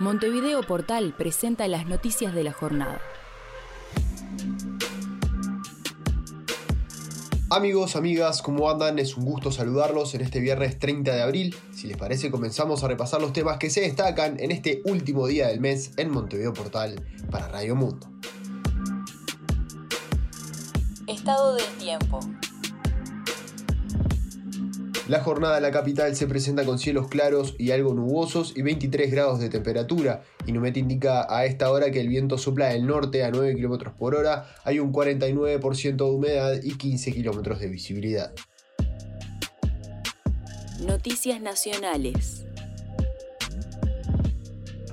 Montevideo Portal presenta las noticias de la jornada. Amigos, amigas, ¿cómo andan? Es un gusto saludarlos en este viernes 30 de abril. Si les parece, comenzamos a repasar los temas que se destacan en este último día del mes en Montevideo Portal para Radio Mundo. Estado del tiempo. La jornada en la capital se presenta con cielos claros y algo nubosos y 23 grados de temperatura. Inumet indica a esta hora que el viento sopla del norte a 9 km por hora, hay un 49% de humedad y 15 km de visibilidad. Noticias nacionales.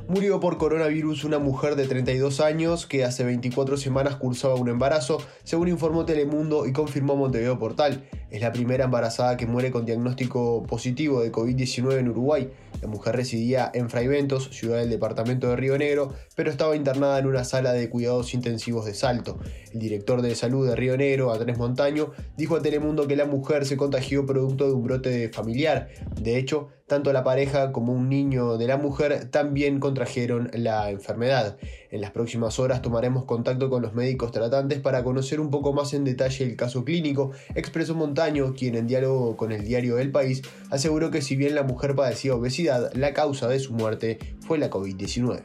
Murió por coronavirus una mujer de 32 años que hace 24 semanas cursaba un embarazo, según informó Telemundo y confirmó Montevideo Portal. Es la primera embarazada que muere con diagnóstico positivo de COVID-19 en Uruguay. La mujer residía en Fraiventos, ciudad del departamento de Río Negro, pero estaba internada en una sala de cuidados intensivos de Salto. El director de salud de Río Negro, Andrés Montaño, dijo a Telemundo que la mujer se contagió producto de un brote familiar. De hecho, tanto la pareja como un niño de la mujer también contrajeron la enfermedad. En las próximas horas tomaremos contacto con los médicos tratantes para conocer un poco más en detalle el caso clínico, expresó Montaño, quien en diálogo con el diario El País aseguró que si bien la mujer padecía obesidad, la causa de su muerte fue la COVID-19.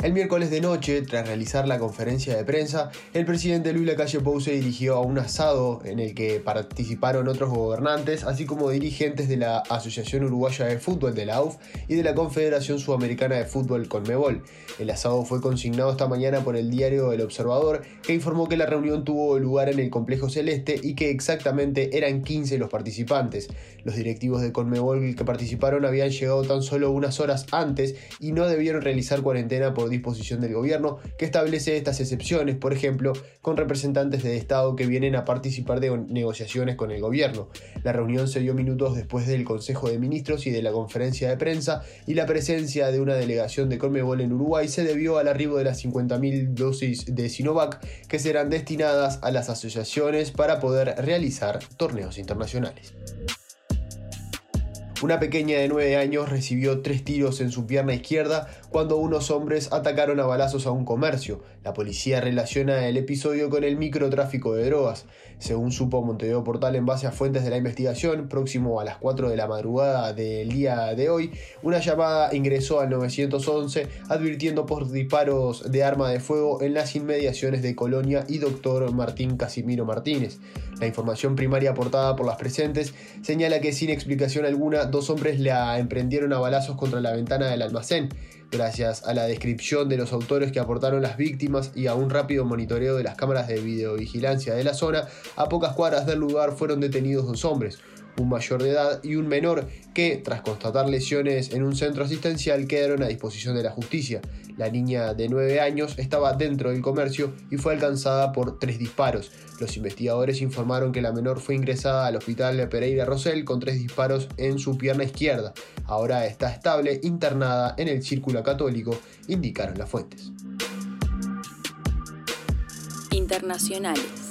El miércoles de noche, tras realizar la conferencia de prensa, el presidente Luis Lacalle Pou se dirigió a un asado en el que participaron otros gobernantes, así como dirigentes de la Asociación Uruguaya de Fútbol de la UF y de la Confederación Sudamericana de Fútbol Conmebol. El asado fue consignado esta mañana por el diario El Observador, que informó que la reunión tuvo lugar en el Complejo Celeste y que exactamente eran 15 los participantes. Los directivos de Conmebol que participaron habían llegado tan solo unas horas antes y no debieron realizar cuarentena por disposición del gobierno que establece estas excepciones, por ejemplo, con representantes de Estado que vienen a participar de negociaciones con el gobierno. La reunión se dio minutos después del Consejo de Ministros y de la conferencia de prensa y la presencia de una delegación de Conmebol en Uruguay se debió al arribo de las 50.000 dosis de Sinovac que serán destinadas a las asociaciones para poder realizar torneos internacionales. Una pequeña de 9 años recibió tres tiros en su pierna izquierda cuando unos hombres atacaron a balazos a un comercio. La policía relaciona el episodio con el microtráfico de drogas. Según supo Montevideo Portal en base a fuentes de la investigación, próximo a las 4 de la madrugada del día de hoy, una llamada ingresó al 911 advirtiendo por disparos de arma de fuego en las inmediaciones de Colonia y Doctor Martín Casimiro Martínez. La información primaria aportada por las presentes señala que sin explicación alguna dos hombres la emprendieron a balazos contra la ventana del almacén. Gracias a la descripción de los autores que aportaron las víctimas y a un rápido monitoreo de las cámaras de videovigilancia de la zona, a pocas cuadras del lugar fueron detenidos dos hombres, un mayor de edad y un menor que, tras constatar lesiones en un centro asistencial, quedaron a disposición de la justicia. La niña de 9 años estaba dentro del comercio y fue alcanzada por tres disparos. Los investigadores informaron que la menor fue ingresada al hospital de Pereira Rosell con tres disparos en su pierna izquierda. Ahora está estable, internada en el círculo católico, indicaron las fuentes. Internacionales.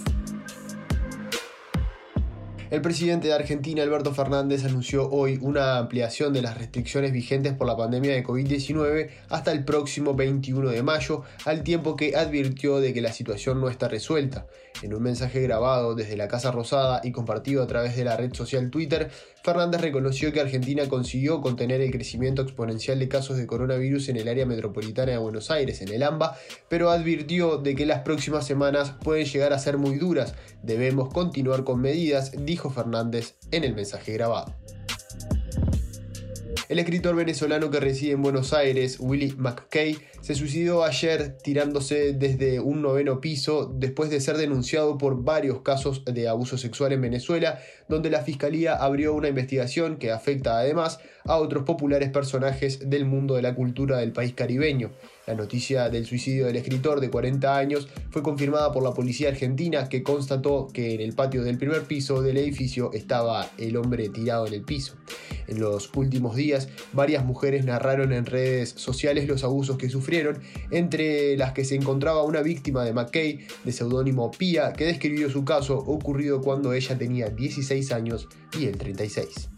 El presidente de Argentina, Alberto Fernández, anunció hoy una ampliación de las restricciones vigentes por la pandemia de COVID-19 hasta el próximo 21 de mayo, al tiempo que advirtió de que la situación no está resuelta. En un mensaje grabado desde la Casa Rosada y compartido a través de la red social Twitter, Fernández reconoció que Argentina consiguió contener el crecimiento exponencial de casos de coronavirus en el área metropolitana de Buenos Aires, en el AMBA, pero advirtió de que las próximas semanas pueden llegar a ser muy duras. Debemos continuar con medidas, dijo Fernández en el mensaje grabado. El escritor venezolano que reside en Buenos Aires, Willie McKay, se suicidó ayer tirándose desde un noveno piso después de ser denunciado por varios casos de abuso sexual en Venezuela, donde la Fiscalía abrió una investigación que afecta además a otros populares personajes del mundo de la cultura del país caribeño. La noticia del suicidio del escritor de 40 años fue confirmada por la policía argentina que constató que en el patio del primer piso del edificio estaba el hombre tirado en el piso. En los últimos días, varias mujeres narraron en redes sociales los abusos que sufrieron, entre las que se encontraba una víctima de McKay de seudónimo Pia que describió su caso ocurrido cuando ella tenía 16 años y él 36.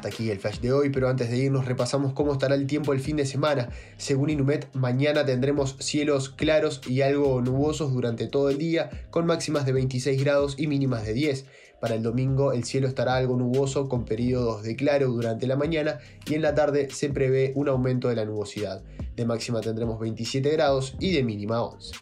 Hasta aquí el flash de hoy, pero antes de irnos repasamos cómo estará el tiempo el fin de semana. Según Inumet, mañana tendremos cielos claros y algo nubosos durante todo el día, con máximas de 26 grados y mínimas de 10. Para el domingo el cielo estará algo nuboso con periodos de claro durante la mañana y en la tarde se prevé un aumento de la nubosidad. De máxima tendremos 27 grados y de mínima 11.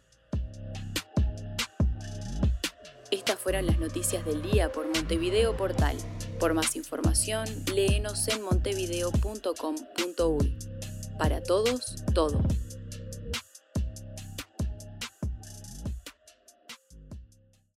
Estas fueron las noticias del día por Montevideo Portal. Por más información, léenos en montevideo.com.uy. Para todos, todo.